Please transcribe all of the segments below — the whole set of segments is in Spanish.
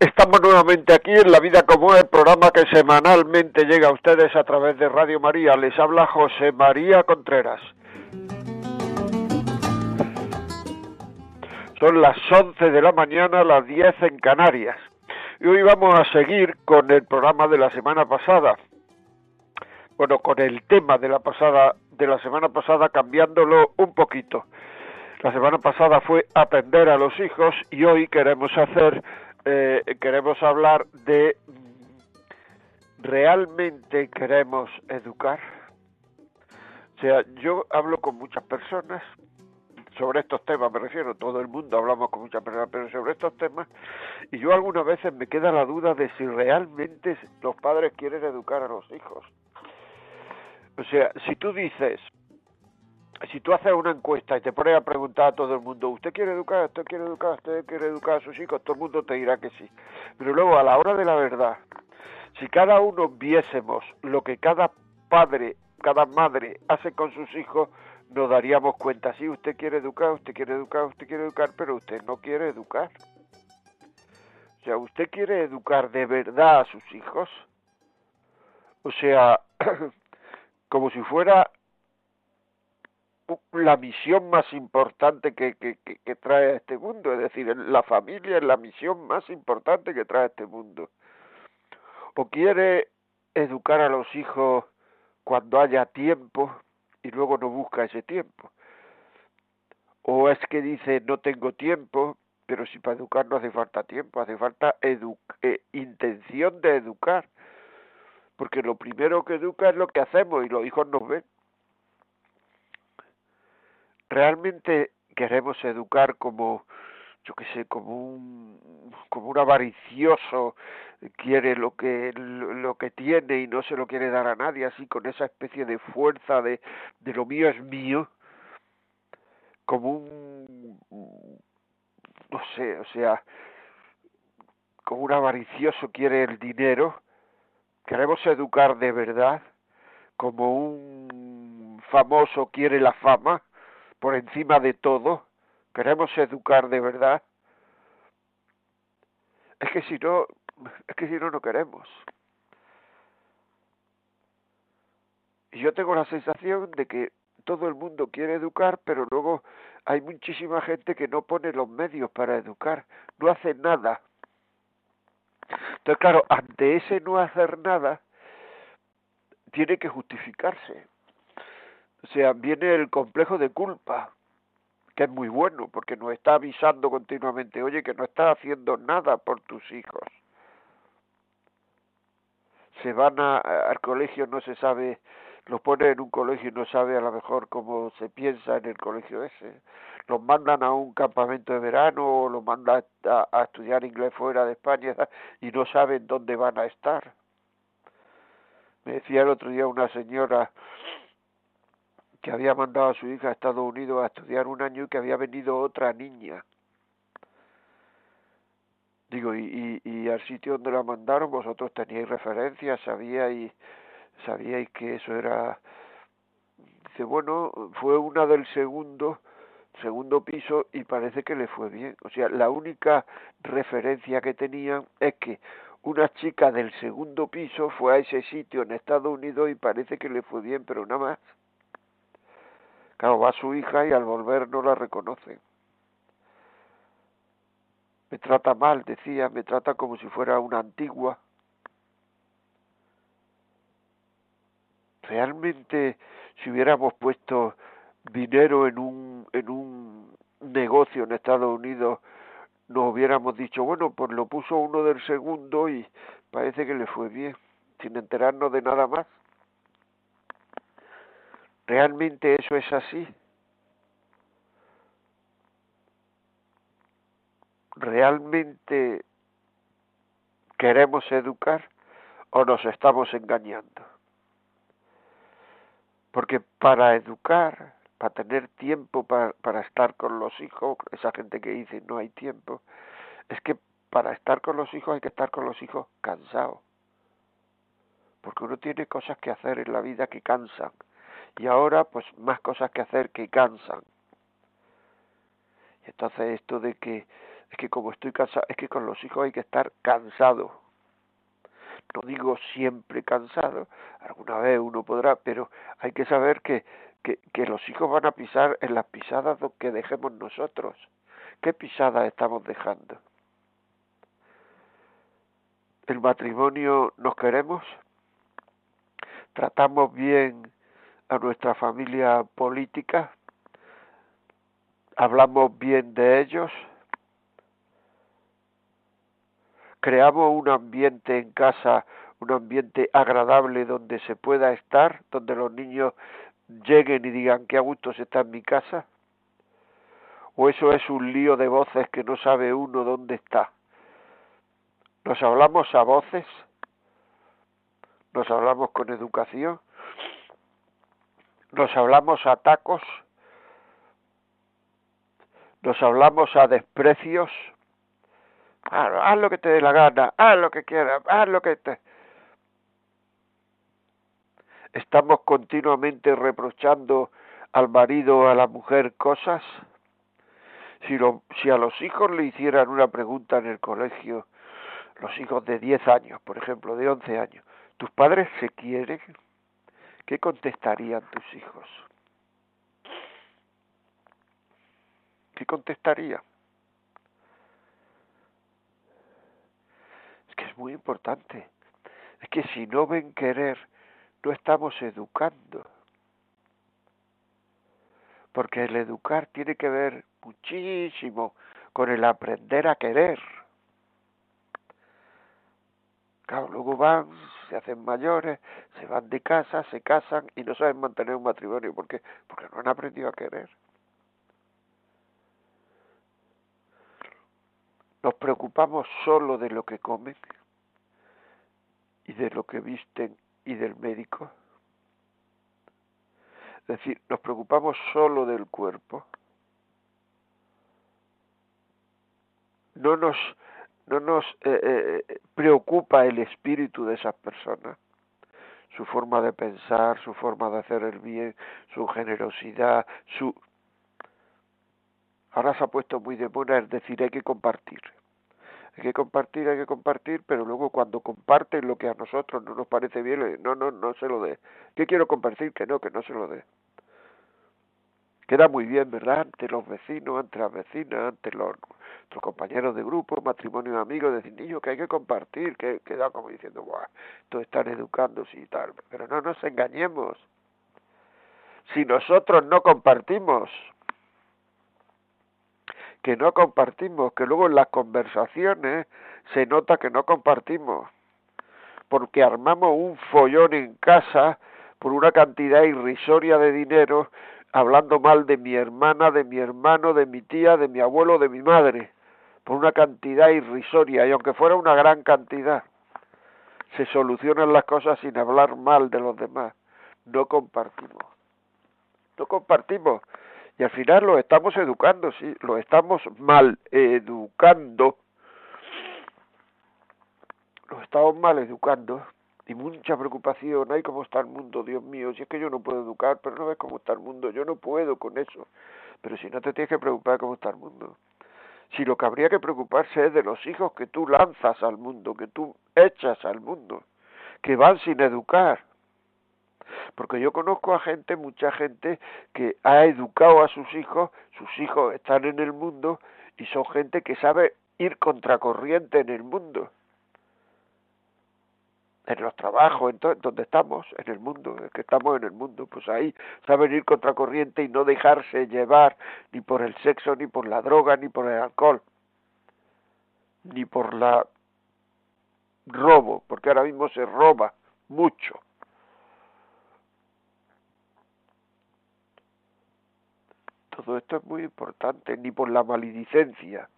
Estamos nuevamente aquí en La Vida como es, programa que semanalmente llega a ustedes a través de Radio María. Les habla José María Contreras. Son las 11 de la mañana, las 10 en Canarias. Y hoy vamos a seguir con el programa de la semana pasada. Bueno, con el tema de la pasada de la semana pasada cambiándolo un poquito. La semana pasada fue atender a los hijos y hoy queremos hacer, eh, queremos hablar de realmente queremos educar. O sea, yo hablo con muchas personas sobre estos temas, me refiero, todo el mundo hablamos con muchas personas, pero sobre estos temas, y yo algunas veces me queda la duda de si realmente los padres quieren educar a los hijos. O sea, si tú dices, si tú haces una encuesta y te pones a preguntar a todo el mundo, ¿usted quiere educar? ¿Usted quiere educar? ¿Usted quiere educar a sus hijos? Todo el mundo te dirá que sí. Pero luego, a la hora de la verdad, si cada uno viésemos lo que cada padre, cada madre hace con sus hijos, nos daríamos cuenta, sí, usted quiere educar, usted quiere educar, usted quiere educar, pero usted no quiere educar. O sea, usted quiere educar de verdad a sus hijos. O sea, como si fuera la misión más importante que, que, que, trae a este mundo, es decir, la familia es la misión más importante que trae a este mundo. O quiere educar a los hijos cuando haya tiempo y luego no busca ese tiempo. O es que dice no tengo tiempo, pero si para educar no hace falta tiempo, hace falta edu eh, intención de educar. Porque lo primero que educa es lo que hacemos y los hijos nos ven realmente queremos educar como yo qué sé como un como un avaricioso quiere lo que lo que tiene y no se lo quiere dar a nadie así con esa especie de fuerza de de lo mío es mío como un no sé o sea como un avaricioso quiere el dinero queremos educar de verdad como un famoso quiere la fama por encima de todo, queremos educar de verdad, es que si no, es que si no, no queremos. Y yo tengo la sensación de que todo el mundo quiere educar, pero luego hay muchísima gente que no pone los medios para educar, no hace nada. Entonces, claro, ante ese no hacer nada, tiene que justificarse. O sea, viene el complejo de culpa, que es muy bueno, porque nos está avisando continuamente, oye, que no estás haciendo nada por tus hijos. Se van a, al colegio, no se sabe, los ponen en un colegio y no sabe a lo mejor cómo se piensa en el colegio ese. Los mandan a un campamento de verano o los mandan a, a estudiar inglés fuera de España y no saben dónde van a estar. Me decía el otro día una señora, que había mandado a su hija a Estados Unidos a estudiar un año y que había venido otra niña. Digo, y, y, y al sitio donde la mandaron vosotros teníais referencias, sabíais, sabíais que eso era... Dice, bueno, fue una del segundo, segundo piso y parece que le fue bien. O sea, la única referencia que tenían es que una chica del segundo piso fue a ese sitio en Estados Unidos y parece que le fue bien, pero nada más. Claro, va su hija y al volver no la reconoce. Me trata mal, decía, me trata como si fuera una antigua. Realmente, si hubiéramos puesto dinero en un, en un negocio en Estados Unidos, nos hubiéramos dicho, bueno, pues lo puso uno del segundo y parece que le fue bien, sin enterarnos de nada más. ¿Realmente eso es así? ¿Realmente queremos educar? o nos estamos engañando. Porque para educar, para tener tiempo para, estar con los hijos, esa gente que dice no hay tiempo, es que para estar con los hijos hay que estar con los hijos cansados. Porque uno tiene cosas que hacer en la vida que cansan. Y ahora pues más cosas que hacer que cansan. Y entonces esto de que es que como estoy cansado, es que con los hijos hay que estar cansado no digo siempre cansado, alguna vez uno podrá, pero hay que saber que, que, que los hijos van a pisar en las pisadas que dejemos nosotros. ¿Qué pisadas estamos dejando? ¿El matrimonio nos queremos? ¿Tratamos bien a nuestra familia política? ¿Hablamos bien de ellos? creamos un ambiente en casa, un ambiente agradable donde se pueda estar, donde los niños lleguen y digan que a gusto se está en mi casa? ¿O eso es un lío de voces que no sabe uno dónde está? ¿Nos hablamos a voces? ¿Nos hablamos con educación? ¿Nos hablamos a tacos? ¿Nos hablamos a desprecios? haz lo que te dé la gana, haz lo que quieras, haz lo que te... Estamos continuamente reprochando al marido o a la mujer cosas. Si, lo, si a los hijos le hicieran una pregunta en el colegio, los hijos de 10 años, por ejemplo, de 11 años, ¿tus padres se quieren? ¿Qué contestarían tus hijos? ¿Qué contestarían? es muy importante. Es que si no ven querer, no estamos educando. Porque el educar tiene que ver muchísimo con el aprender a querer. Claro, luego van, se hacen mayores, se van de casa, se casan y no saben mantener un matrimonio. ¿Por qué? Porque no han aprendido a querer. Nos preocupamos solo de lo que comen y de lo que visten y del médico. Es decir, nos preocupamos solo del cuerpo. No nos, no nos eh, eh, preocupa el espíritu de esas personas, su forma de pensar, su forma de hacer el bien, su generosidad, su... Ahora se ha puesto muy de moda, es decir, hay que compartir hay que compartir, hay que compartir, pero luego cuando comparten lo que a nosotros no nos parece bien, no, no, no se lo dé. ¿Qué quiero compartir? Que no, que no se lo dé. Queda muy bien, ¿verdad? Ante los vecinos, ante las vecinas, ante los, nuestros compañeros de grupo, matrimonio amigos, decir, niño, que hay que compartir, que queda como diciendo, Buah, todos están educándose y tal. Pero no nos engañemos. Si nosotros no compartimos, que no compartimos, que luego en las conversaciones se nota que no compartimos, porque armamos un follón en casa por una cantidad irrisoria de dinero, hablando mal de mi hermana, de mi hermano, de mi tía, de mi abuelo, de mi madre, por una cantidad irrisoria, y aunque fuera una gran cantidad, se solucionan las cosas sin hablar mal de los demás. No compartimos. No compartimos. Y al final lo estamos educando, sí, lo estamos mal educando. Lo estamos mal educando. Y mucha preocupación, hay cómo está el mundo, Dios mío, si es que yo no puedo educar, pero no ves cómo está el mundo, yo no puedo con eso. Pero si no te tienes que preocupar cómo está el mundo. Si lo que habría que preocuparse es de los hijos que tú lanzas al mundo, que tú echas al mundo, que van sin educar, porque yo conozco a gente, mucha gente que ha educado a sus hijos, sus hijos están en el mundo y son gente que sabe ir contracorriente en el mundo. En los trabajos, entonces, donde estamos, en el mundo, es que estamos en el mundo, pues ahí saben ir contracorriente y no dejarse llevar ni por el sexo, ni por la droga, ni por el alcohol, ni por la robo, porque ahora mismo se roba mucho. Todo esto es muy importante, ni por la maledicencia.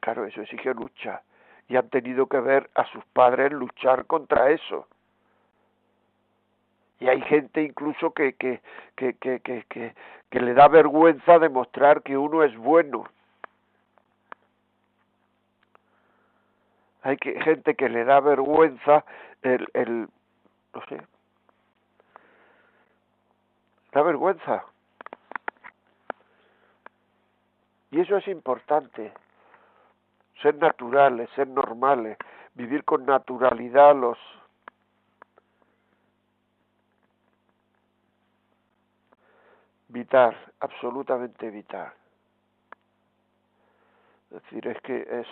Claro, eso exige lucha. Y han tenido que ver a sus padres luchar contra eso. Y hay gente incluso que, que, que, que, le da vergüenza demostrar que uno es bueno. Hay gente que le da vergüenza el, el no sé, da vergüenza. Y eso es importante, ser naturales, ser normales, vivir con naturalidad los vital, absolutamente vital. Es decir, es que es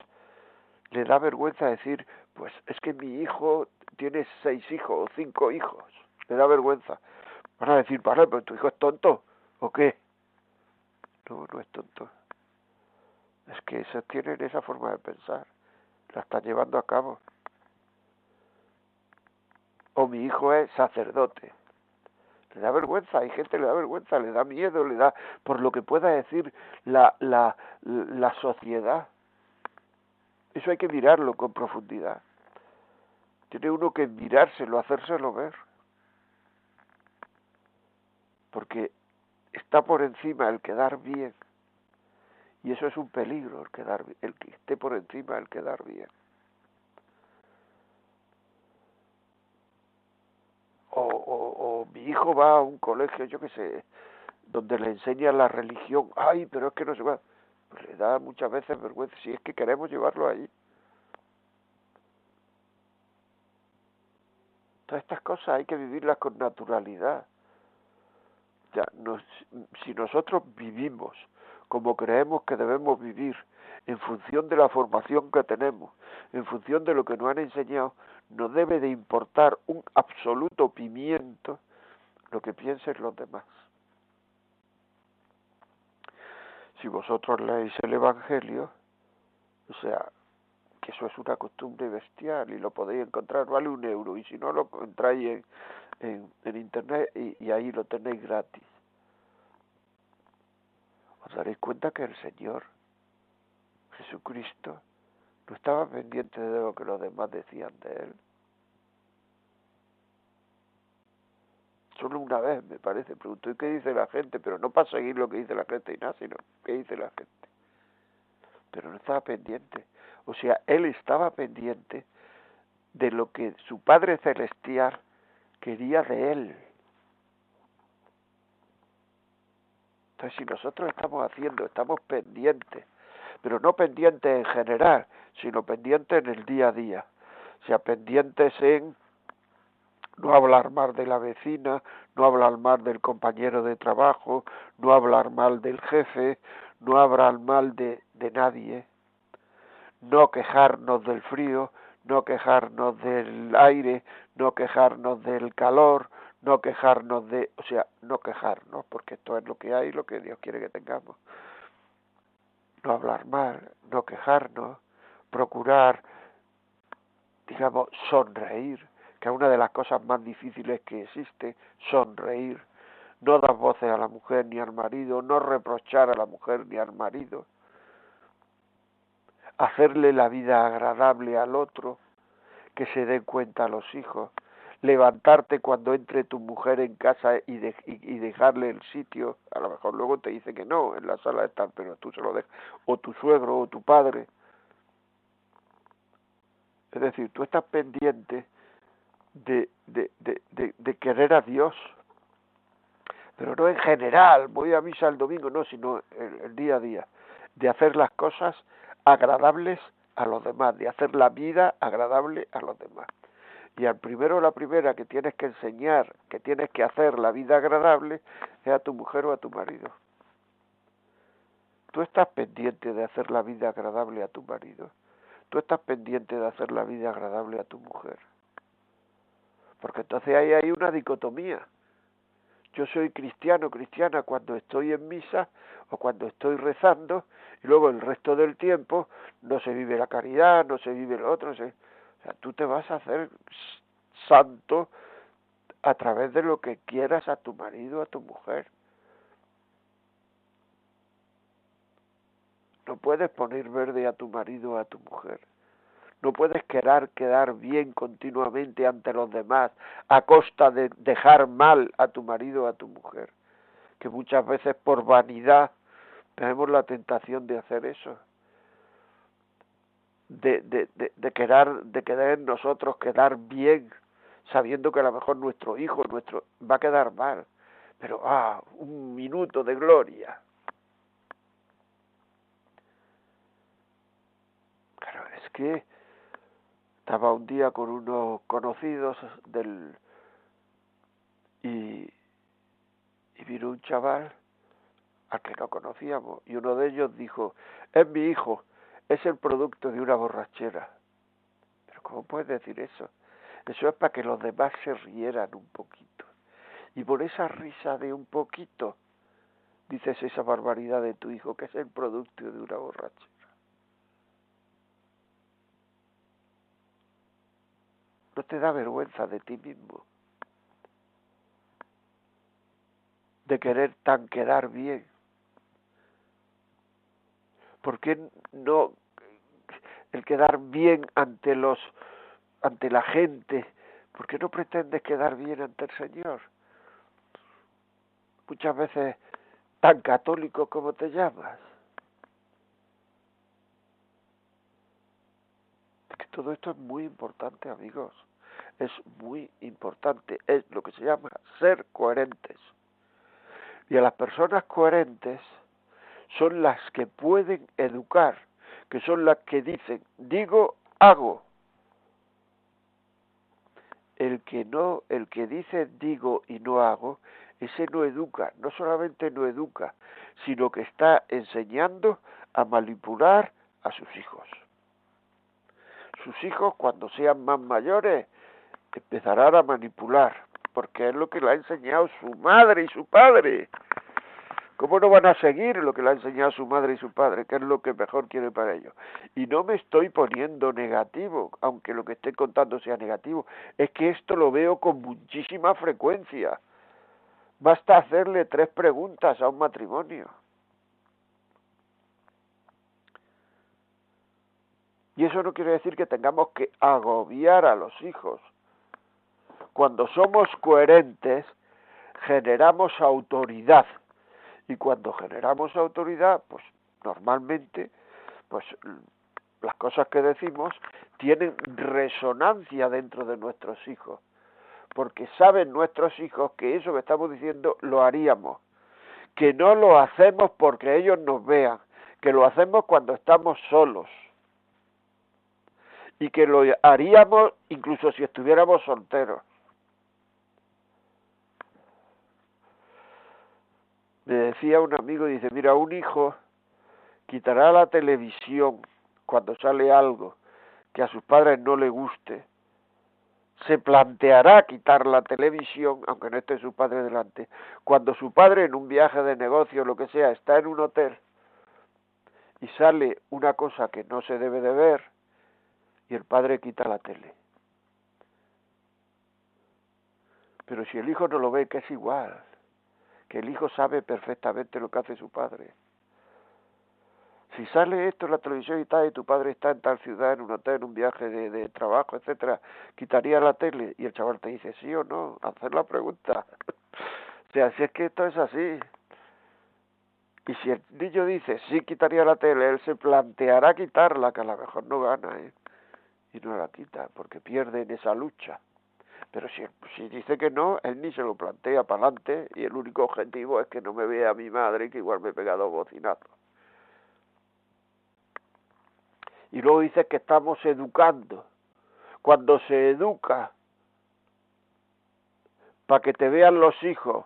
le da vergüenza decir, pues es que mi hijo tiene seis hijos o cinco hijos. Le da vergüenza. Van a decir, vale, pero tu hijo es tonto, ¿o qué? No, no es tonto. Es que esos tienen esa forma de pensar. La están llevando a cabo. O mi hijo es sacerdote. Le da vergüenza, hay gente que le da vergüenza, le da miedo, le da por lo que pueda decir la, la, la sociedad. Eso hay que mirarlo con profundidad. Tiene uno que mirárselo, hacérselo ver. Porque está por encima el quedar bien. Y eso es un peligro, el, quedar, el que esté por encima el quedar bien. O, o, o mi hijo va a un colegio, yo qué sé, donde le enseñan la religión. Ay, pero es que no se va. Pues le da muchas veces vergüenza si es que queremos llevarlo ahí. Todas estas cosas hay que vivirlas con naturalidad. Ya, si nosotros vivimos como creemos que debemos vivir, en función de la formación que tenemos, en función de lo que nos han enseñado, no debe de importar un absoluto pimiento lo que piensen los demás. Si vosotros leéis el Evangelio, o sea, que eso es una costumbre bestial y lo podéis encontrar, vale un euro, y si no lo encontráis en, en, internet y ahí lo tenéis gratis os daréis cuenta que el Señor Jesucristo no estaba pendiente de lo que los demás decían de él. Solo una vez, me parece, preguntó, ¿y qué dice la gente? Pero no para seguir lo que dice la gente y nada, sino qué dice la gente. Pero no estaba pendiente. O sea, él estaba pendiente de lo que su Padre Celestial quería de él. Entonces, si nosotros estamos haciendo, estamos pendientes, pero no pendientes en general, sino pendientes en el día a día, o sea, pendientes en no hablar mal de la vecina, no hablar mal del compañero de trabajo, no hablar mal del jefe, no hablar mal de, de nadie, no quejarnos del frío, no quejarnos del aire, no quejarnos del calor, no quejarnos de, o sea, no quejarnos, porque esto es lo que hay, lo que Dios quiere que tengamos. No hablar mal, no quejarnos, procurar, digamos, sonreír, que es una de las cosas más difíciles que existe, sonreír. No dar voces a la mujer ni al marido, no reprochar a la mujer ni al marido. Hacerle la vida agradable al otro, que se den cuenta a los hijos, levantarte cuando entre tu mujer en casa y, y, dejarle el sitio, a lo mejor luego te dice que no, en la sala está, pero tú se lo dejas, o tu suegro o tu padre. Es decir, tú estás pendiente de, de, de, de, querer a Dios, pero no en general, voy a misa el domingo, no, sino el día a día, de hacer las cosas agradables a los demás, de hacer la vida agradable a los demás y al primero o la primera que tienes que enseñar, que tienes que hacer la vida agradable, es a tu mujer o a tu marido. Tú estás pendiente de hacer la vida agradable a tu marido. Tú estás pendiente de hacer la vida agradable a tu mujer. Porque entonces ahí hay una dicotomía. Yo soy cristiano, cristiana cuando estoy en misa o cuando estoy rezando y luego el resto del tiempo no se vive la caridad, no se vive lo otro, se, o sea, tú te vas a hacer santo a través de lo que quieras a tu marido, a tu mujer. No puedes poner verde a tu marido a tu mujer. No puedes querer quedar bien continuamente ante los demás a costa de dejar mal a tu marido o a tu mujer. Que muchas veces por vanidad tenemos la tentación de hacer eso. De, de, de, de querer, de querer nosotros quedar bien, sabiendo que a lo mejor nuestro hijo nuestro va a quedar mal. Pero, ah, un minuto de gloria. Claro, es que estaba un día con unos conocidos del y, y vino un chaval al que no conocíamos y uno de ellos dijo es mi hijo es el producto de una borrachera pero cómo puedes decir eso eso es para que los demás se rieran un poquito y por esa risa de un poquito dices esa barbaridad de tu hijo que es el producto de una borrachera ¿No te da vergüenza de ti mismo? De querer tan quedar bien. ¿Por qué no el quedar bien ante los ante la gente? ¿Por qué no pretendes quedar bien ante el Señor? Muchas veces tan católico como te llamas. que todo esto es muy importante, amigos es muy importante, es lo que se llama ser coherentes. Y a las personas coherentes son las que pueden educar, que son las que dicen, digo, hago. El que no, el que dice digo y no hago, ese no educa, no solamente no educa, sino que está enseñando a manipular a sus hijos. Sus hijos cuando sean más mayores empezarán a manipular, porque es lo que le ha enseñado su madre y su padre. ¿Cómo no van a seguir lo que le ha enseñado su madre y su padre, que es lo que mejor quiere para ellos? Y no me estoy poniendo negativo, aunque lo que estoy contando sea negativo, es que esto lo veo con muchísima frecuencia. Basta hacerle tres preguntas a un matrimonio. Y eso no quiere decir que tengamos que agobiar a los hijos cuando somos coherentes, generamos autoridad. Y cuando generamos autoridad, pues normalmente, pues las cosas que decimos tienen resonancia dentro de nuestros hijos, porque saben nuestros hijos que eso que estamos diciendo lo haríamos, que no lo hacemos porque ellos nos vean, que lo hacemos cuando estamos solos y que lo haríamos incluso si estuviéramos solteros. Me decía un amigo, dice, mira, un hijo quitará la televisión cuando sale algo que a sus padres no le guste, se planteará quitar la televisión, aunque no esté su padre delante, cuando su padre en un viaje de negocio, lo que sea, está en un hotel y sale una cosa que no se debe de ver y el padre quita la tele. Pero si el hijo no lo ve, que es igual que el hijo sabe perfectamente lo que hace su padre. Si sale esto en la televisión y tal, y tu padre está en tal ciudad, en un hotel, en un viaje de, de trabajo, etcétera, ¿quitaría la tele? Y el chaval te dice sí o no, hacer la pregunta. o sea, si es que esto es así. Y si el niño dice sí quitaría la tele, él se planteará quitarla, que a lo mejor no gana, ¿eh? Y no la quita, porque pierde en esa lucha. Pero si, si dice que no, él ni se lo plantea para adelante y el único objetivo es que no me vea mi madre que igual me he pegado bocinazos. Y luego dice que estamos educando. Cuando se educa para que te vean los hijos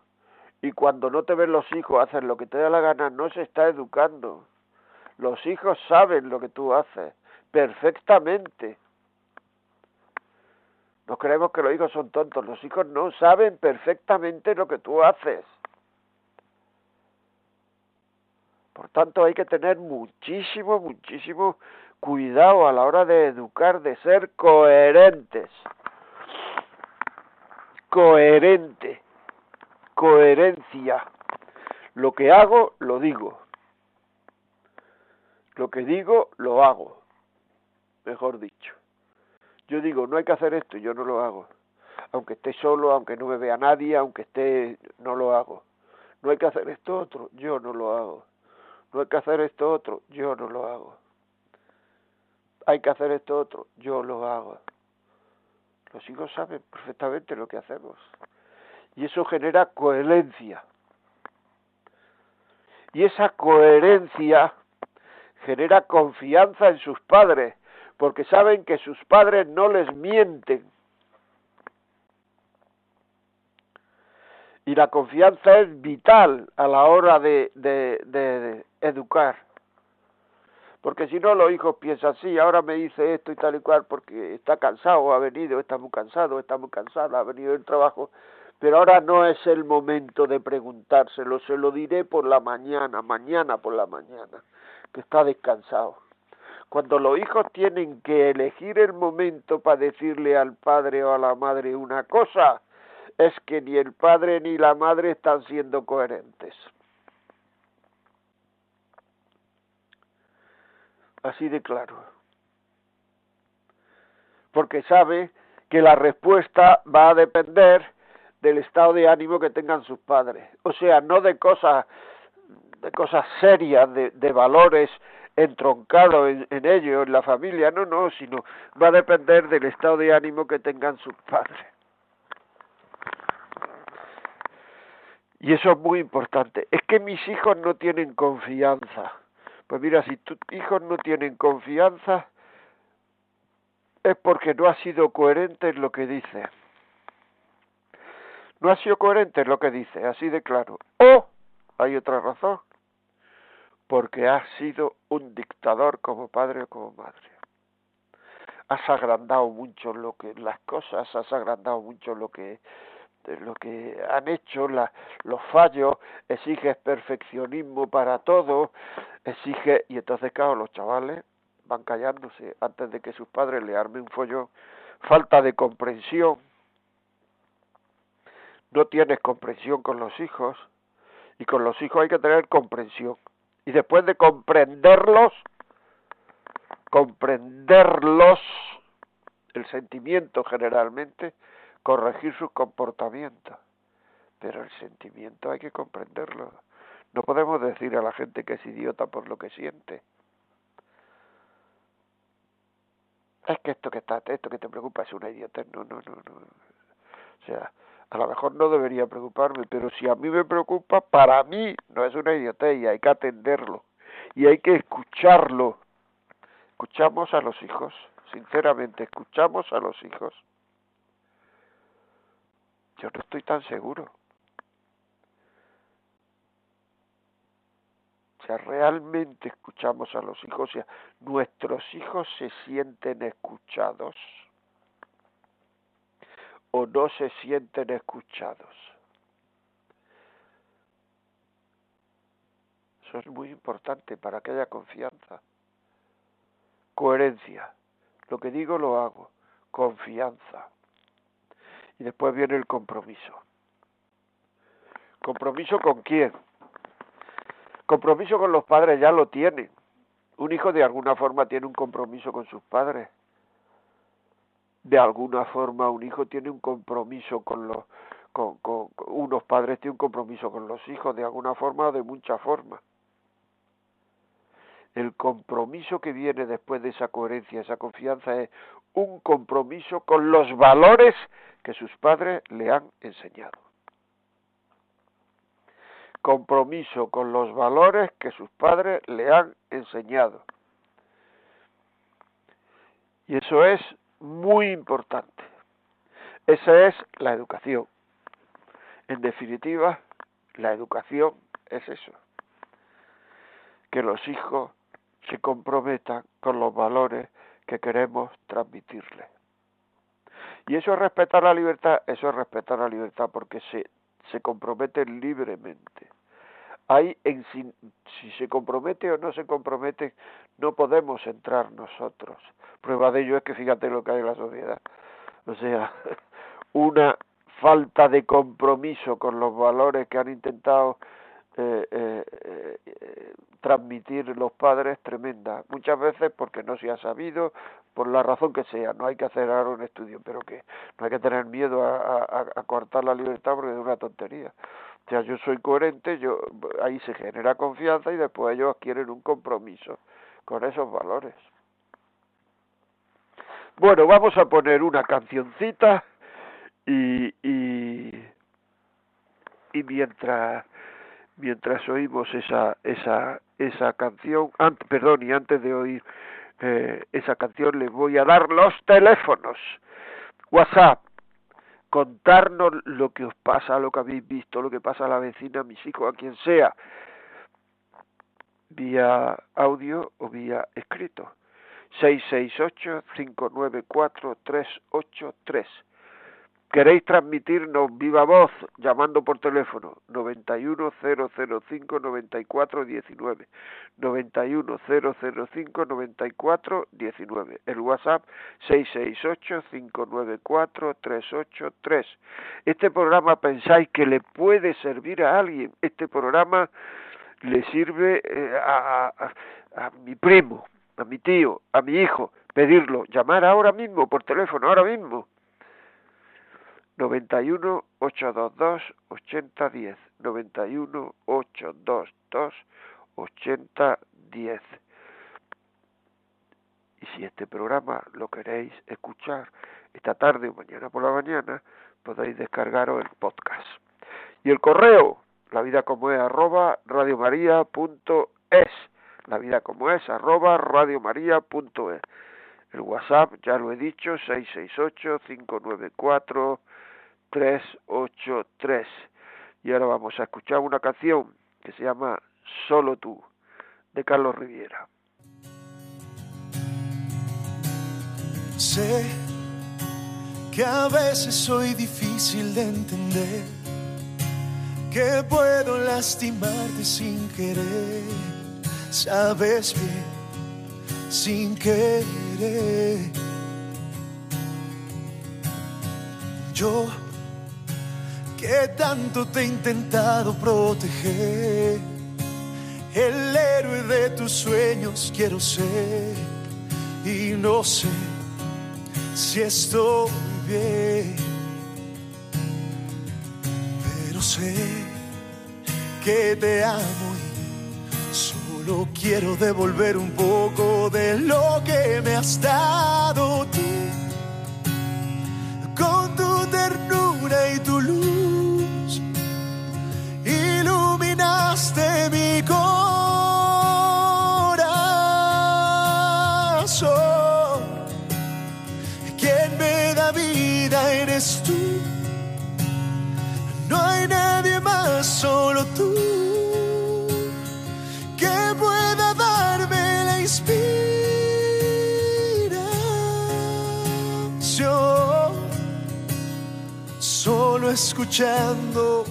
y cuando no te ven los hijos haces lo que te da la gana, no se está educando. Los hijos saben lo que tú haces perfectamente. No creemos que los hijos son tontos, los hijos no saben perfectamente lo que tú haces. Por tanto, hay que tener muchísimo, muchísimo cuidado a la hora de educar, de ser coherentes. Coherente. Coherencia. Lo que hago, lo digo. Lo que digo, lo hago. Mejor dicho. Yo digo, no hay que hacer esto, yo no lo hago. Aunque esté solo, aunque no me vea nadie, aunque esté, no lo hago. No hay que hacer esto otro, yo no lo hago. No hay que hacer esto otro, yo no lo hago. Hay que hacer esto otro, yo lo hago. Los hijos saben perfectamente lo que hacemos. Y eso genera coherencia. Y esa coherencia genera confianza en sus padres, porque saben que sus padres no les mienten. Y la confianza es vital a la hora de, de, educar. Porque si no, los hijos piensan, sí, ahora me dice esto y tal y cual, porque está cansado, ha venido, está muy cansado, está muy cansado, ha venido del trabajo, pero ahora no es el momento de preguntárselo, se lo diré por la mañana, mañana por la mañana, que está descansado. Cuando los hijos tienen que elegir el momento para decirle al padre o a la madre una cosa, es que ni el padre ni la madre están siendo coherentes. Así de claro. Porque sabe que la respuesta va a depender del estado de ánimo que tengan sus padres. O sea, no de cosas de cosas serias, de, de valores entroncado en, en ello, en la familia, no, no, sino va a depender del estado de ánimo que tengan sus padres. Y eso es muy importante. Es que mis hijos no tienen confianza. Pues mira, si tus hijos no tienen confianza, es porque no ha sido coherente en lo que dice. No ha sido coherente en lo que dice, así de claro. O hay otra razón porque has sido un dictador como padre o como madre. Has agrandado mucho lo que las cosas, has agrandado mucho lo que lo que han hecho, los fallos, exiges perfeccionismo para todo, exige y entonces claro los chavales van callándose antes de que sus padres le armen un follón, falta de comprensión, no tienes comprensión con los hijos y con los hijos hay que tener comprensión y después de comprenderlos, comprenderlos, el sentimiento generalmente, corregir sus comportamientos. Pero el sentimiento hay que comprenderlo. No podemos decir a la gente que es idiota por lo que siente. Es que esto que está, esto que te preocupa es una idiota. No, no, no, no. O sea, a lo mejor no debería preocuparme, pero si a mí me preocupa, para mí no es una idiotez hay que atenderlo y hay que escucharlo. Escuchamos a los hijos, sinceramente, escuchamos a los hijos. Yo no estoy tan seguro. O sea, realmente escuchamos a los hijos, o sea, nuestros hijos se sienten escuchados o no se sienten escuchados. Eso es muy importante para que haya confianza. Coherencia. Lo que digo lo hago. Confianza. Y después viene el compromiso. ¿Compromiso con quién? Compromiso con los padres ya lo tienen. Un hijo de alguna forma tiene un compromiso con sus padres de alguna forma un hijo tiene un compromiso con los con, con, unos padres tienen un compromiso con los hijos de alguna forma o de muchas formas el compromiso que viene después de esa coherencia, esa confianza es un compromiso con los valores que sus padres le han enseñado. Compromiso con los valores que sus padres le han enseñado. Y eso es muy importante. Esa es la educación. En definitiva, la educación es eso. Que los hijos se comprometan con los valores que queremos transmitirles. Y eso es respetar la libertad, eso es respetar la libertad porque se, se comprometen libremente. Hay en, si, si se compromete o no se compromete, no podemos entrar nosotros. Prueba de ello es que fíjate lo que hay en la sociedad. O sea, una falta de compromiso con los valores que han intentado eh, eh, eh, transmitir los padres tremenda. Muchas veces porque no se ha sabido, por la razón que sea. No hay que hacer ahora un estudio, pero que no hay que tener miedo a, a, cortar la libertad porque es una tontería. O sea, yo soy coherente, yo ahí se genera confianza y después ellos adquieren un compromiso con esos valores. Bueno, vamos a poner una cancioncita y, y, y mientras mientras oímos esa esa esa canción, antes, perdón, y antes de oír eh, esa canción les voy a dar los teléfonos. WhatsApp, contarnos lo que os pasa, lo que habéis visto, lo que pasa a la vecina, a mis hijos, a quien sea, vía audio o vía escrito. 668-594-383 queréis transmitirnos viva voz llamando por teléfono 910059419 910059419 el WhatsApp 668-594-383 este programa pensáis que le puede servir a alguien este programa le sirve eh, a, a mi primo a mi tío a mi hijo pedirlo llamar ahora mismo por teléfono ahora mismo 91 822 8010 91 822 8010 y si este programa lo queréis escuchar esta tarde o mañana por la mañana podéis descargaros el podcast. Y el correo la vida como es arroba radiomaria.es la vida como es arroba radiomaria.es el WhatsApp, ya lo he dicho, 668-594 383. Y ahora vamos a escuchar una canción que se llama Solo tú, de Carlos Riviera. Sé que a veces soy difícil de entender, que puedo lastimarte sin querer, sabes bien, sin querer. Yo que tanto te he intentado proteger. El héroe de tus sueños quiero ser y no sé si estoy bien, pero sé que te amo solo quiero devolver un poco de lo que me has dado tú con tu ternura y tu luz de mi corazón. Quien me da vida eres tú. No hay nadie más, solo Escuchando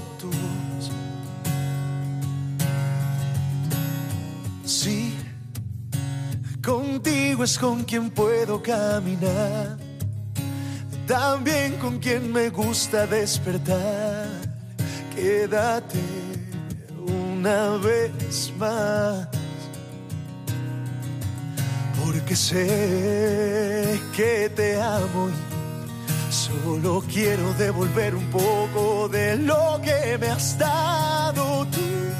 Contigo es con quien puedo caminar, también con quien me gusta despertar. Quédate una vez más, porque sé que te amo y solo quiero devolver un poco de lo que me has dado tú.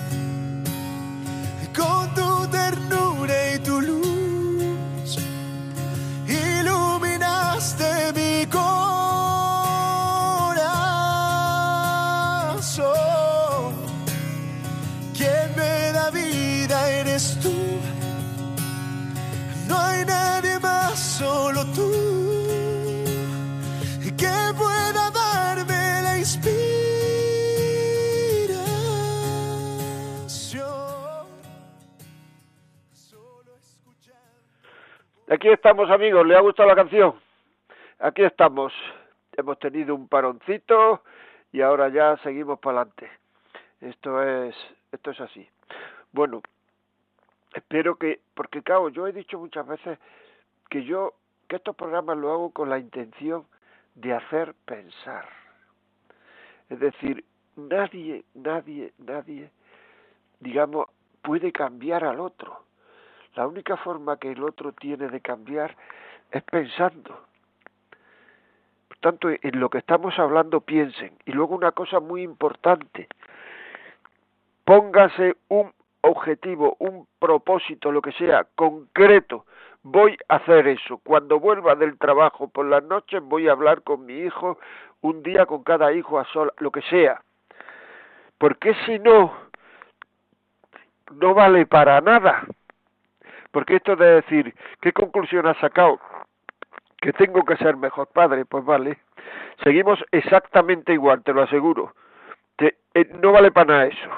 Aquí estamos amigos, ¿le ha gustado la canción? Aquí estamos. Hemos tenido un paroncito y ahora ya seguimos para adelante. Esto es, esto es así. Bueno, espero que, porque claro, yo he dicho muchas veces que yo, que estos programas lo hago con la intención de hacer pensar. Es decir, nadie, nadie, nadie digamos, puede cambiar al otro. La única forma que el otro tiene de cambiar es pensando. Por tanto, en lo que estamos hablando piensen. Y luego una cosa muy importante, póngase un objetivo, un propósito, lo que sea, concreto. Voy a hacer eso. Cuando vuelva del trabajo por las noches voy a hablar con mi hijo, un día con cada hijo a sola, lo que sea. Porque si no, no vale para nada. Porque esto de decir, ¿qué conclusión has sacado? Que tengo que ser mejor padre, pues vale. Seguimos exactamente igual, te lo aseguro. Te, eh, no vale para nada eso.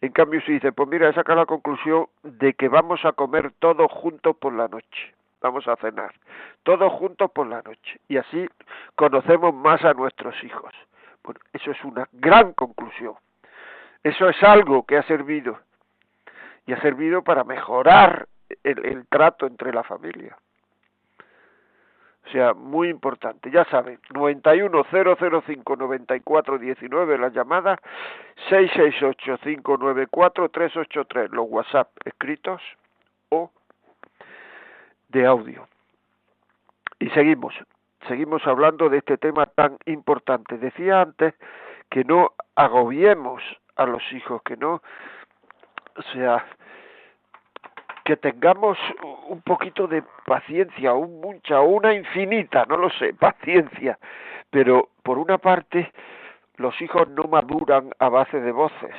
En cambio, si dice, pues mira, he sacado la conclusión de que vamos a comer todos juntos por la noche. Vamos a cenar. Todos juntos por la noche. Y así conocemos más a nuestros hijos. Bueno, eso es una gran conclusión. Eso es algo que ha servido. Y ha servido para mejorar el, trato entre la familia. O sea, muy importante. Ya saben, 910059419 la llamada, 668594383 los WhatsApp escritos o de audio. Y seguimos, seguimos hablando de este tema tan importante. Decía antes que no agobiemos a los hijos, que no, o sea, que tengamos un poquito de paciencia, un mucha, una infinita, no lo sé, paciencia. Pero por una parte, los hijos no maduran a base de voces,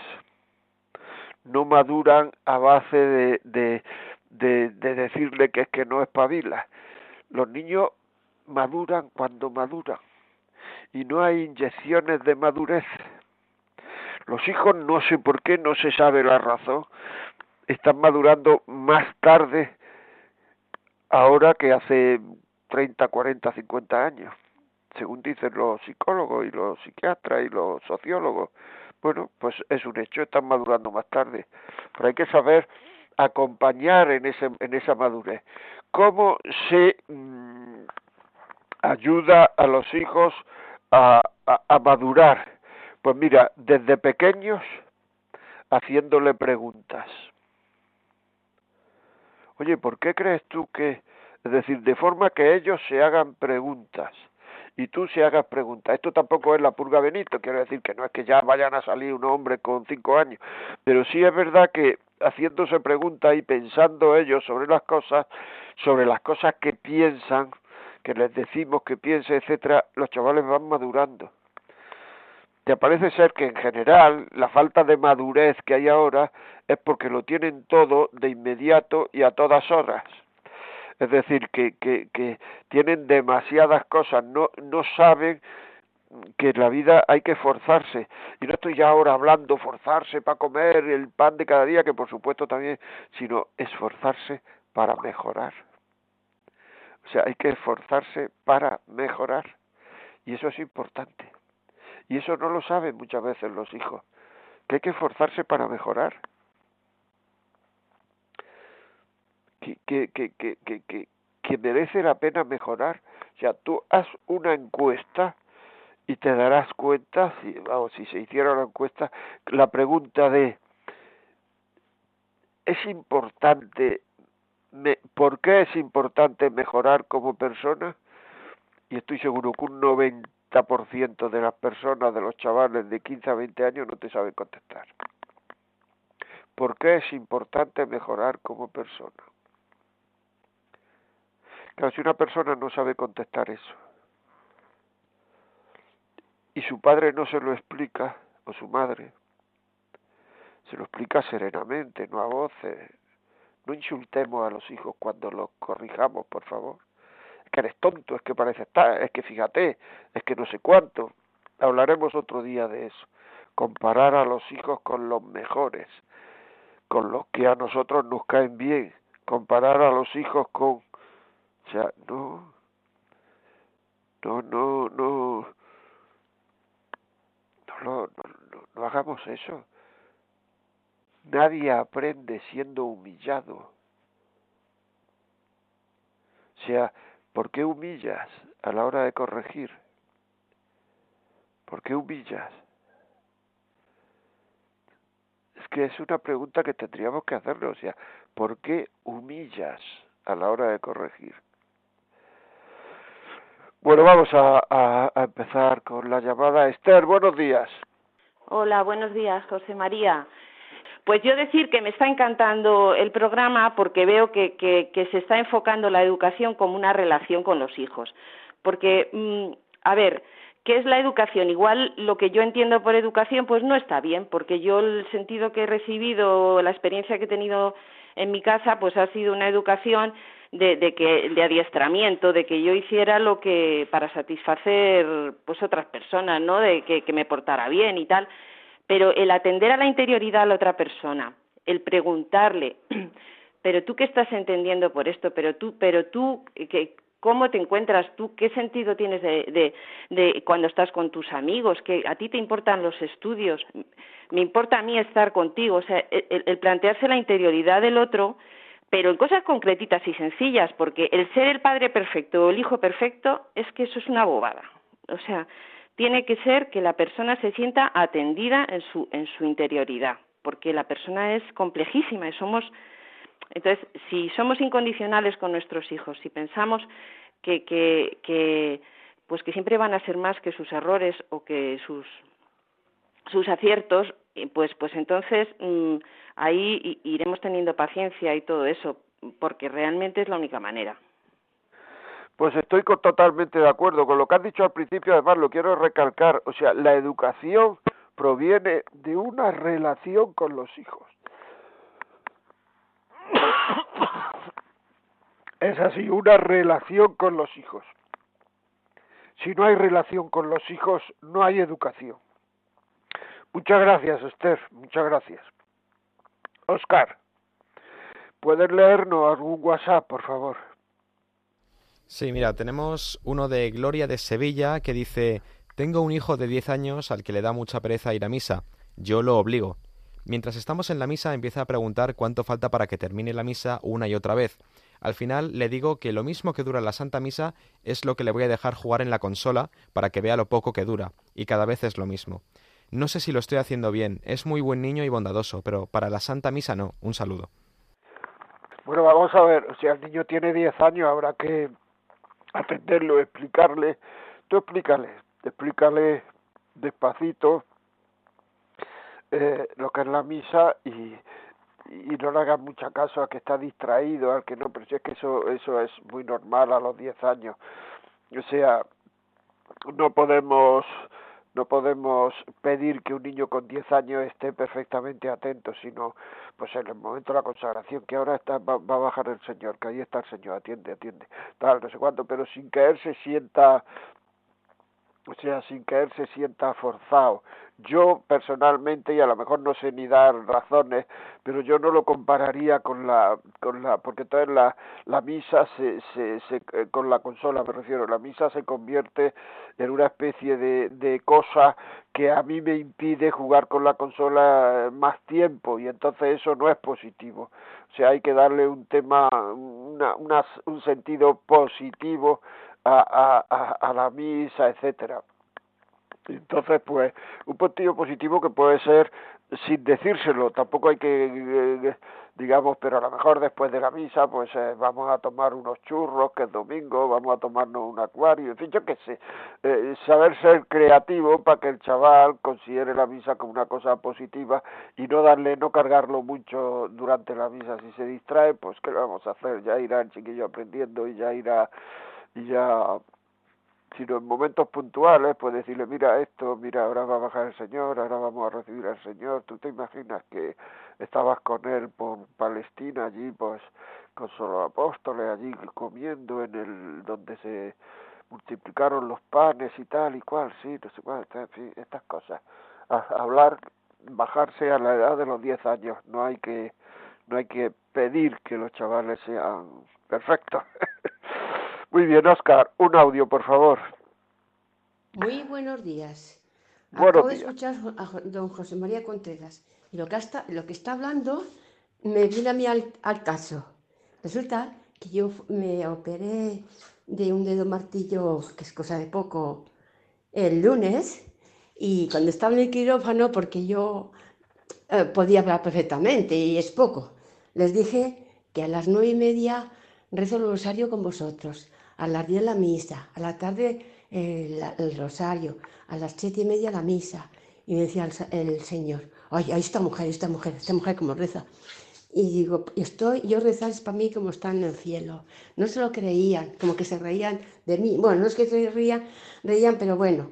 no maduran a base de, de, de, de decirle que es que no espabila. Los niños maduran cuando maduran y no hay inyecciones de madurez. Los hijos no sé por qué, no se sabe la razón, están madurando más tarde ahora que hace 30, 40, 50 años, según dicen los psicólogos y los psiquiatras y los sociólogos. Bueno, pues es un hecho, están madurando más tarde, pero hay que saber acompañar en, ese, en esa madurez. ¿Cómo se mm, ayuda a los hijos a, a madurar? Pues mira, desde pequeños haciéndole preguntas Oye, ¿por qué crees tú que, es decir, de forma que ellos se hagan preguntas y tú se hagas preguntas? Esto tampoco es la purga Benito, quiero decir que no es que ya vayan a salir un hombre con cinco años, pero sí es verdad que haciéndose preguntas y pensando ellos sobre las cosas, sobre las cosas que piensan, que les decimos que piensen, etcétera, los chavales van madurando. Te parece ser que en general la falta de madurez que hay ahora es porque lo tienen todo de inmediato y a todas horas. Es decir, que, que, que tienen demasiadas cosas, no, no saben que en la vida hay que forzarse. Y no estoy ya ahora hablando forzarse para comer el pan de cada día, que por supuesto también, sino esforzarse para mejorar. O sea, hay que esforzarse para mejorar. Y eso es importante. Y eso no lo saben muchas veces los hijos, que hay que esforzarse para mejorar. Que, que, que, que, que, merece la pena mejorar. O sea, tú haz una encuesta y te darás cuenta, si, vamos, si se hiciera una encuesta, la pregunta de, ¿es importante, me, por qué es importante mejorar como persona? Y estoy seguro que un 90 ciento de las personas, de los chavales de 15 a 20 años no te saben contestar. ¿Por qué es importante mejorar como persona? Claro, si una persona no sabe contestar eso y su padre no se lo explica, o su madre, se lo explica serenamente, no a voces. No insultemos a los hijos cuando los corrijamos, por favor es que eres tonto, es que parece estar, es que fíjate, es que no sé cuánto. Hablaremos otro día de eso. Comparar a los hijos con los mejores, con los que a nosotros nos caen bien. Comparar a los hijos con... O sea, no, no, no, no, no, no hagamos eso. Nadie aprende siendo humillado. O sea, ¿Por qué humillas a la hora de corregir? ¿Por qué humillas? que es una pregunta que tendríamos que hacerle, o sea, ¿por qué humillas a la hora de corregir? Bueno, vamos a, a empezar con la llamada. Esther, buenos días. Hola, buenos días, José María. Pues yo decir que me está encantando el programa porque veo que, que, se está enfocando la educación como una relación con los hijos. Porque, mm, a ver, ¿qué es la educación? Igual lo que yo entiendo por educación pues no está bien, porque yo el sentido que he recibido, la experiencia que he tenido en mi casa, pues ha sido una educación de, de, que de adiestramiento, de que yo hiciera lo que para satisfacer pues otras personas, ¿no? De que, que me portara bien y tal. Pero el atender a la interioridad a la otra persona, el preguntarle, pero tú qué estás entendiendo por esto, pero tú, pero tú, que, ¿cómo te encuentras tú? ¿Qué sentido tienes de, de, de, cuando estás con tus amigos? ¿Que a ti te importan los estudios? Me importa a mí estar contigo. O sea, el, el plantearse la interioridad del otro pero en cosas concretitas y sencillas, porque el ser el padre perfecto o el hijo perfecto es que eso es una bobada. O sea, tiene que ser que la persona se sienta atendida en su, en su interioridad, porque la persona es complejísima y somos. Entonces, si somos incondicionales con nuestros hijos, si pensamos que, que, pues que siempre van a ser más que sus errores o que sus, sus aciertos, pues, pues entonces mm, ahí iremos teniendo paciencia y todo eso, porque realmente es la única manera. Pues estoy totalmente de acuerdo con lo que has dicho al principio, además lo quiero recalcar, o sea, la educación proviene de una relación con los hijos. Es así, una relación con los hijos. Si no hay relación con los hijos, no hay educación. Muchas gracias, Esther, muchas gracias. Oscar, ¿puedes leernos algún WhatsApp, por favor? Sí, mira, tenemos uno de Gloria de Sevilla que dice, tengo un hijo de 10 años al que le da mucha pereza ir a misa. Yo lo obligo. Mientras estamos en la misa empieza a preguntar cuánto falta para que termine la misa una y otra vez. Al final le digo que lo mismo que dura la Santa Misa es lo que le voy a dejar jugar en la consola para que vea lo poco que dura, y cada vez es lo mismo. No sé si lo estoy haciendo bien, es muy buen niño y bondadoso, pero para la Santa Misa no. Un saludo. Bueno, vamos a ver, si el niño tiene 10 años habrá que atenderlo, explicarle, tú explícale, explícale despacito eh, lo que es la misa y, y no le hagas mucho caso a que está distraído, al que no, pero si es que eso, eso es muy normal a los 10 años. O sea, no podemos no podemos pedir que un niño con 10 años esté perfectamente atento, sino pues en el momento de la consagración, que ahora está, va, a bajar el Señor, que ahí está el Señor, atiende, atiende, tal, no sé cuánto, pero sin él se sienta, o sea, sin él se sienta forzado. Yo personalmente, y a lo mejor no sé ni dar razones, pero yo no lo compararía con la, con la, porque entonces la, la misa se, se, se, eh, con la consola me refiero, la misa se convierte en una especie de, de cosa que a mí me impide jugar con la consola más tiempo y entonces eso no es positivo. O sea, hay que darle un tema, una, una, un sentido positivo a, a, a la misa, etcétera. Entonces, pues, un puntillo positivo que puede ser sin decírselo, tampoco hay que, eh, digamos, pero a lo mejor después de la misa, pues eh, vamos a tomar unos churros, que es domingo, vamos a tomarnos un acuario, en fin, yo qué sé, eh, saber ser creativo para que el chaval considere la misa como una cosa positiva y no darle, no cargarlo mucho durante la misa, si se distrae, pues qué vamos a hacer, ya irá el chiquillo aprendiendo y ya irá, y ya sino en momentos puntuales, pues decirle, mira esto, mira, ahora va a bajar el Señor, ahora vamos a recibir al Señor. ¿Tú te imaginas que estabas con Él por Palestina allí, pues con solo apóstoles allí comiendo en el donde se multiplicaron los panes y tal y cual, sí, no sé cuál, en fin, estas cosas. hablar, bajarse a la edad de los 10 años, no hay que no hay que pedir que los chavales sean perfectos. Muy bien, Oscar, un audio, por favor. Muy buenos días. Buenos Acabo de escuchar a don José María Contreras y lo que, está, lo que está hablando me viene a mí al, al caso. Resulta que yo me operé de un dedo martillo, que es cosa de poco, el lunes, y cuando estaba en el quirófano, porque yo eh, podía hablar perfectamente y es poco. Les dije que a las nueve y media rezo el rosario con vosotros, a las diez la misa, a la tarde eh, el rosario, a las siete y media la misa. Y me decía el, Señor, ay, ahí está mujer, esta mujer, esta mujer como reza. Y digo, estoy, yo rezar es para mí como están en el cielo. No se lo creían, como que se reían de mí. Bueno, no es que se reían, reían, pero bueno.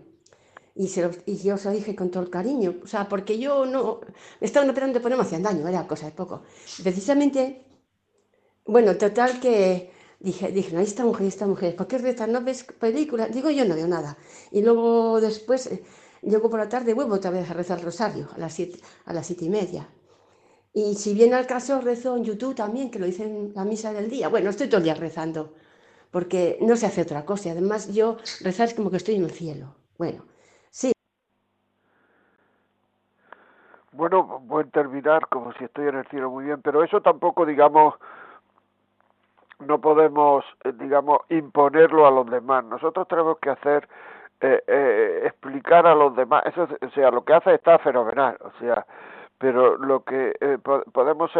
Y, se y yo se lo dije con todo el cariño. O sea, porque yo no, me estaban operando pero no me hacían daño, era cosa de poco. Precisamente, bueno, total que dije, dije, ahí está mujer, esta mujer, ¿por qué rezas? ¿No ves películas? Digo, yo no veo nada. Y luego después, eh, llego por la tarde, vuelvo otra vez a rezar el rosario, a las siete, a las siete y media. Y si viene al caso, rezo en YouTube también, que lo hice en la misa del día. Bueno, estoy todo el día rezando, porque no se hace otra cosa. Además, yo rezar es como que estoy en el cielo. Bueno, sí. Bueno, a terminar como si estoy en el cielo muy bien, pero eso tampoco, digamos, no podemos, eh, digamos, imponerlo a los demás. Nosotros tenemos que hacer, eh, eh, explicar a los demás. Eso, o sea, lo que hace está fenomenal. O sea, pero lo que eh, podemos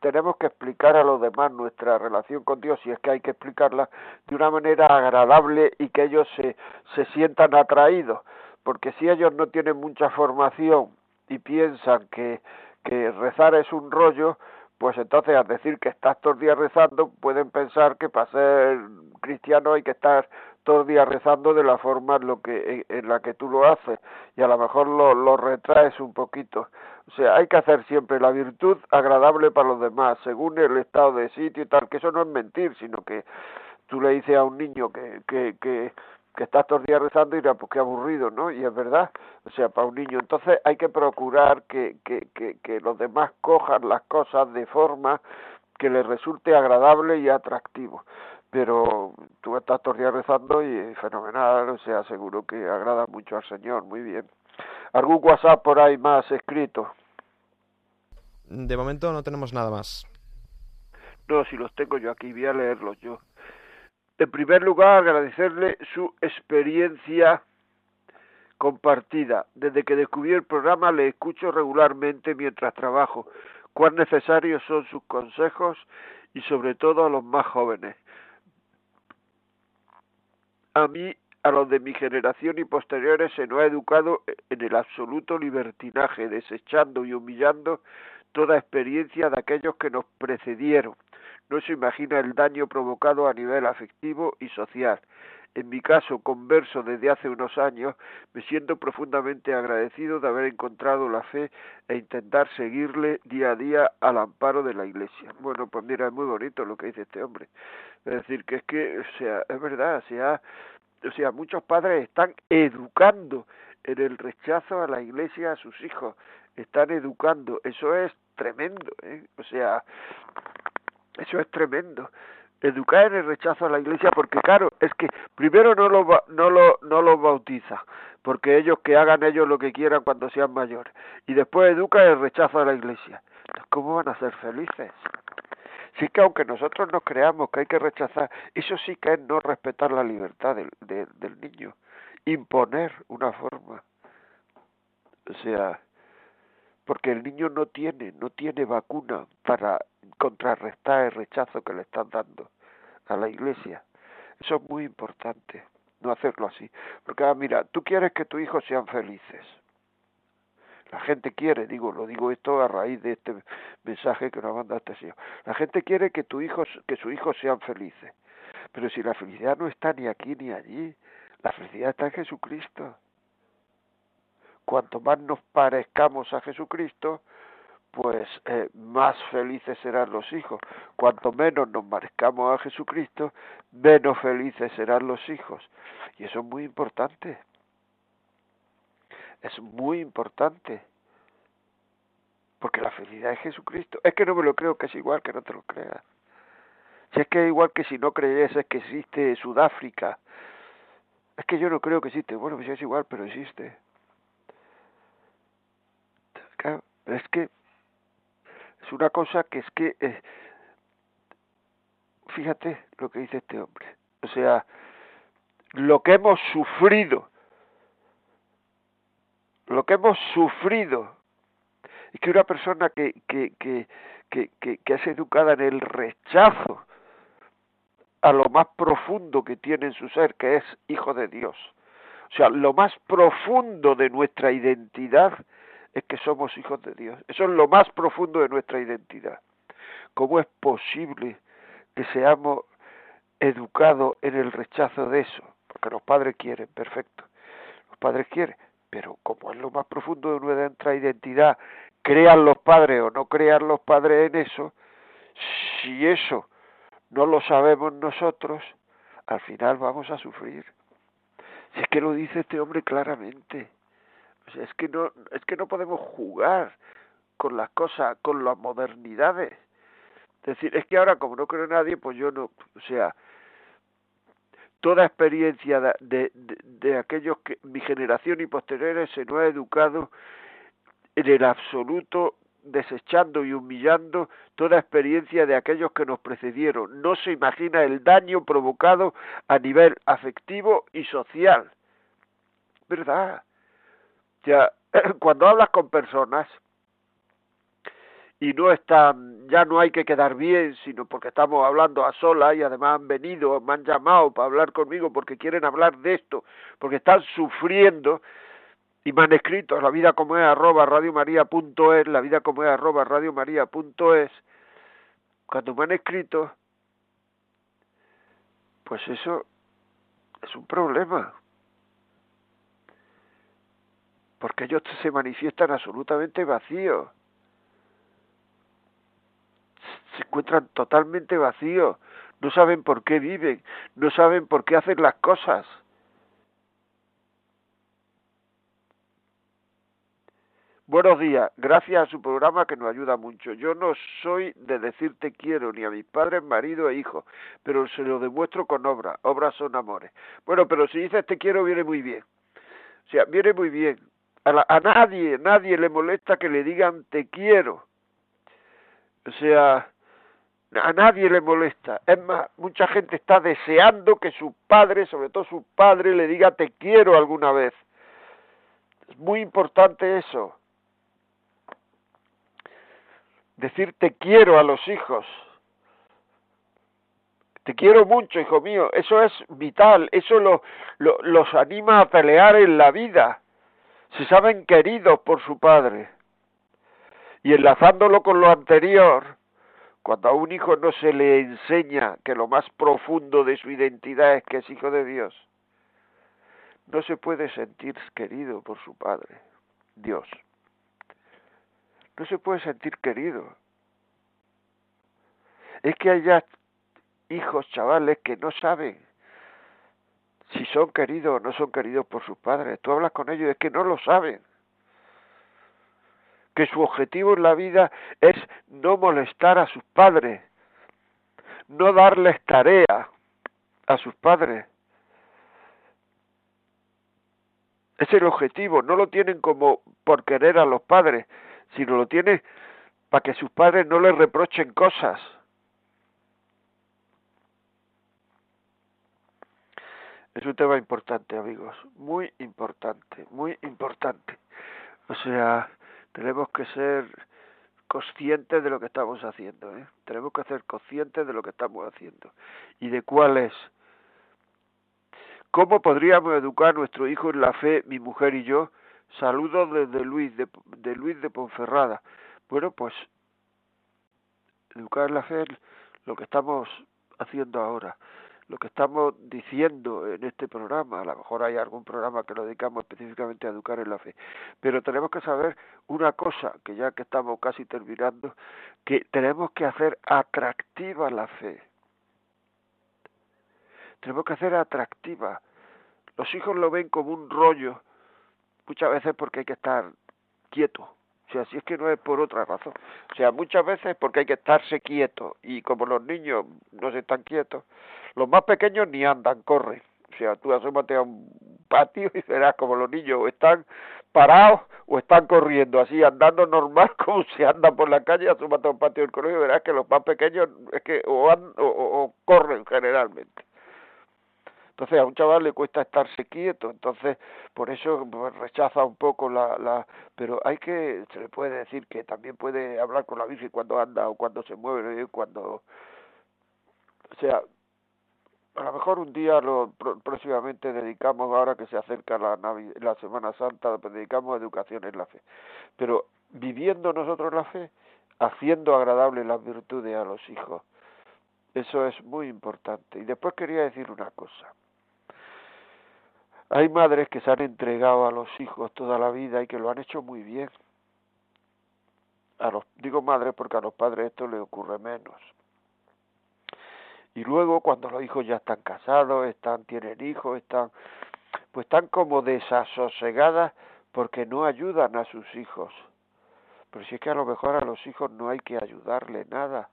tenemos que explicar a los demás nuestra relación con Dios, si es que hay que explicarla de una manera agradable y que ellos se, se sientan atraídos, porque si ellos no tienen mucha formación y piensan que, que rezar es un rollo, pues entonces al decir que estás todos los días rezando, pueden pensar que para ser cristiano hay que estar todos los días rezando de la forma en, lo que, en la que tú lo haces y a lo mejor lo, retraes un poquito. O sea, hay que hacer siempre la virtud agradable para los demás, según el estado de sitio y tal, que eso no es mentir, sino que tú le dices a un niño que, que, que estás todos los días rezando y dirá, pues qué aburrido, ¿no? Y es verdad, o sea, para un niño. Entonces hay que procurar que, que, que, que los demás cojan las cosas de forma que les resulte agradable y atractivo. Pero tú estás todos los días rezando y es fenomenal, o sea, seguro que agrada mucho al Señor, muy bien. ¿Algún WhatsApp por ahí más escrito? De momento no tenemos nada más. No, si los tengo yo aquí, voy a leerlos yo. En primer lugar, agradecerle su experiencia compartida. Desde que descubrí el programa le escucho regularmente mientras trabajo. Cuán necesarios son sus consejos y sobre todo a los más jóvenes. A mí a los de mi generación y posteriores se nos ha educado en el absoluto libertinaje, desechando y humillando toda experiencia de aquellos que nos precedieron. No se imagina el daño provocado a nivel afectivo y social. En mi caso, converso desde hace unos años, me siento profundamente agradecido de haber encontrado la fe e intentar seguirle día a día al amparo de la Iglesia. Bueno, pues mira, es muy bonito lo que dice este hombre. Es decir, que es que, o sea, es verdad, se ha o sea, muchos padres están educando en el rechazo a la iglesia a sus hijos, están educando, eso es tremendo, ¿eh? o sea, eso es tremendo. Educar en el rechazo a la iglesia, porque claro, es que primero no lo, no lo, no los bautiza, porque ellos que hagan ellos lo que quieran cuando sean mayores, y después educa en el rechazo a la iglesia. ¿Cómo van a ser felices? Sí que aunque nosotros nos creamos que hay que rechazar, eso sí que es no respetar la libertad del, del niño, imponer una forma. O sea, porque el niño no tiene, no tiene vacuna para contrarrestar el rechazo que le están dando a la iglesia. Eso es muy importante, no hacerlo así. Porque, ah, mira, tú quieres que tus hijos sean felices la gente quiere, digo, lo digo esto a raíz de este mensaje que nos manda este señor. La gente quiere que tu hijo, que sus hijos sean felices. Pero si la felicidad no está ni aquí ni allí, la felicidad está en Jesucristo. Cuanto más nos parezcamos a Jesucristo, pues eh, más felices serán los hijos. Cuanto menos nos parezcamos a Jesucristo, menos felices serán los hijos. Y eso es muy importante es muy importante. Porque la felicidad es Jesucristo. Es que no me lo creo que es igual que no te lo creas. Si es que es igual que si no creyese que existe Sudáfrica. Es que yo no creo que existe. Bueno, pues es igual, pero existe. Claro, es que una cosa que es que eh, fíjate lo que dice este hombre. O sea, lo que hemos sufrido lo que hemos sufrido Es que una persona que, que, que, que, que es educada en el rechazo a lo más profundo que tiene en su ser, que es hijo de Dios. O sea, lo más profundo de nuestra identidad es que somos hijos de Dios. Eso es lo más profundo de nuestra identidad. ¿Cómo es posible que seamos educados en el rechazo de eso? Porque los padres quieren, perfecto. Los padres quieren, pero como es lo más profundo de nuestra identidad, crean los padres o no crean los padres en eso, si eso no lo sabemos nosotros, al final vamos a sufrir. Si es que lo dice este hombre claramente. Sea, es que no, es que no podemos jugar con las cosas, con las modernidades. Es decir, es que ahora como no creo nadie, pues yo no, o sea, toda experiencia de, de, de, aquellos que mi generación y posteriores se nos ha educado en el absoluto desechando y humillando toda experiencia de aquellos que nos precedieron. No se imagina el daño provocado a nivel afectivo y social. ¿Verdad? Ya, cuando hablas con personas y no están, ya no hay que quedar bien, sino porque estamos hablando a solas y además han venido, me han llamado para hablar conmigo porque quieren hablar de esto, porque están sufriendo, y me han escrito la vida como es arroba radiomaria.es, la vida como es arroba radiomaria.es, cuando me han escrito, pues eso es un problema. Porque ellos se manifiestan absolutamente vacíos. Se encuentran totalmente vacíos. No saben por qué viven, no saben por qué hacen las cosas. Buenos días, gracias a su programa que nos ayuda mucho. Yo no soy de decir te quiero ni a mis padres, marido e hijos, pero se lo demuestro con obras. Obras son amores. Bueno, pero si dices te quiero viene muy bien. O sea, viene muy bien. A, a nadie, nadie le molesta que le digan te quiero. O sea, a nadie le molesta. Es más, mucha gente está deseando que su padre, sobre todo su padre, le diga te quiero alguna vez. Es muy importante eso decir te quiero a los hijos. Te quiero mucho, hijo mío. Eso es vital. Eso lo, los anima a pelear en la vida. Se saben queridos por su padre. Y enlazándolo con lo anterior, cuando a un hijo no se le enseña que lo más profundo de su identidad es que es hijo de Dios, no se puede sentir querido por su padre, Dios no se puede sentir querido. Es que hay hijos, chavales, que no saben si son queridos o no son queridos por sus padres. Tú hablas con ellos, es que no lo saben. Que su objetivo en la vida es no molestar a sus padres, no darles tarea a sus padres. Es el objetivo, no lo tienen como por querer a los padres, sino lo tiene para que sus padres no le reprochen cosas. Es un tema importante, amigos, muy importante, muy importante. O sea, tenemos que ser conscientes de lo que estamos haciendo, ¿eh? Tenemos que ser conscientes de lo que estamos haciendo y de cuál es. ¿Cómo podríamos educar a nuestro hijo en la fe, mi mujer y yo, Saludos desde Luis, de, de Luis de Ponferrada. Bueno, pues educar la fe lo que estamos haciendo ahora, lo que estamos diciendo en este programa, a lo mejor hay algún programa que lo dedicamos específicamente a educar en la fe, pero tenemos que saber una cosa, que ya que estamos casi terminando, que tenemos que hacer atractiva la fe. Tenemos que hacer atractiva. Los hijos lo ven como un rollo, muchas veces porque hay que estar quieto. O sea, si es que no es por otra razón. O sea, muchas veces porque hay que estarse quieto. Y como los niños no se están quietos, los más pequeños ni andan, corren. O sea, tú asómate a un patio y verás como los niños están parados o están corriendo, así andando normal como se anda por la calle, asómate a un patio del colegio y verás que los más pequeños es que o, o corren generalmente. Entonces a un chaval le cuesta estarse quieto, entonces por eso rechaza un poco la, la... Pero hay que, se le puede decir que también puede hablar con la Virgen cuando anda o cuando se mueve, cuando... O sea, a lo mejor un día lo próximamente dedicamos ahora que se acerca la la Semana Santa pues dedicamos a educación en la fe. Pero viviendo nosotros la fe haciendo agradable las virtudes a los hijos eso es muy importante. Y después quería decir una cosa. Hay madres que se han entregado a los hijos toda la vida y que lo han hecho muy bien. A los digo madres porque a los padres esto le ocurre menos y luego cuando los hijos ya están casados, están tienen hijos, están pues están como desasosegadas porque no ayudan a sus hijos. Pero si es que a lo mejor a los hijos no hay que ayudarle nada.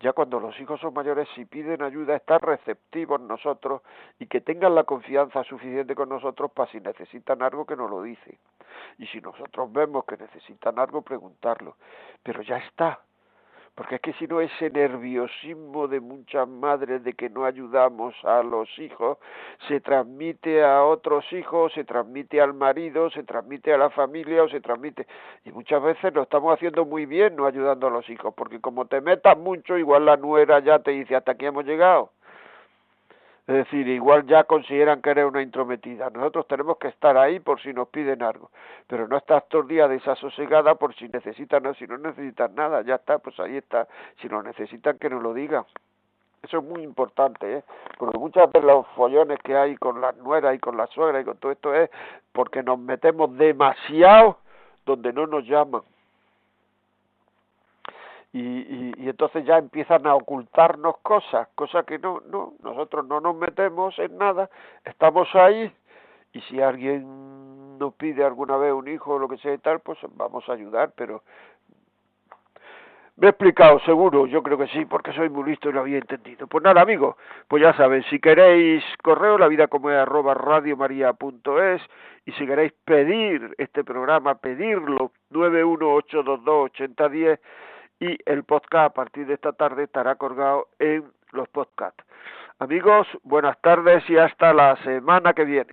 Ya cuando los hijos son mayores, si piden ayuda, estar receptivos nosotros y que tengan la confianza suficiente con nosotros para si necesitan algo que nos lo dicen. Y si nosotros vemos que necesitan algo, preguntarlo. Pero ya está, porque es que si no ese nerviosismo de muchas madres de que no ayudamos a los hijos se transmite a otros hijos, se transmite al marido, se transmite a la familia o se transmite y muchas veces lo estamos haciendo muy bien no ayudando a los hijos, porque como te metas mucho igual la nuera ya te dice hasta aquí hemos llegado es decir, igual ya consideran que eres una intrometida. Nosotros tenemos que estar ahí por si nos piden algo, pero no estás todo el día desasosegada por si necesitan o si no necesitan nada. Ya está, pues ahí está. Si lo necesitan, que nos lo digan. Eso es muy importante, ¿eh? porque muchas veces los follones que hay con las nueras y con la suegra y con todo esto es porque nos metemos demasiado donde no nos llaman y, y, y, entonces ya empiezan a ocultarnos cosas, cosas que no, no, nosotros no nos metemos en nada, estamos ahí y si alguien nos pide alguna vez un hijo o lo que sea y tal, pues vamos a ayudar, pero me he explicado, seguro, yo creo que sí, porque soy muy listo y lo había entendido. Pues nada, amigos, pues ya saben, si queréis correo, la vida como es arroba radiomaria.es y si queréis pedir este programa, pedirlo, 918228010 y el podcast a partir de esta tarde estará colgado en los podcasts. Amigos, buenas tardes y hasta la semana que viene.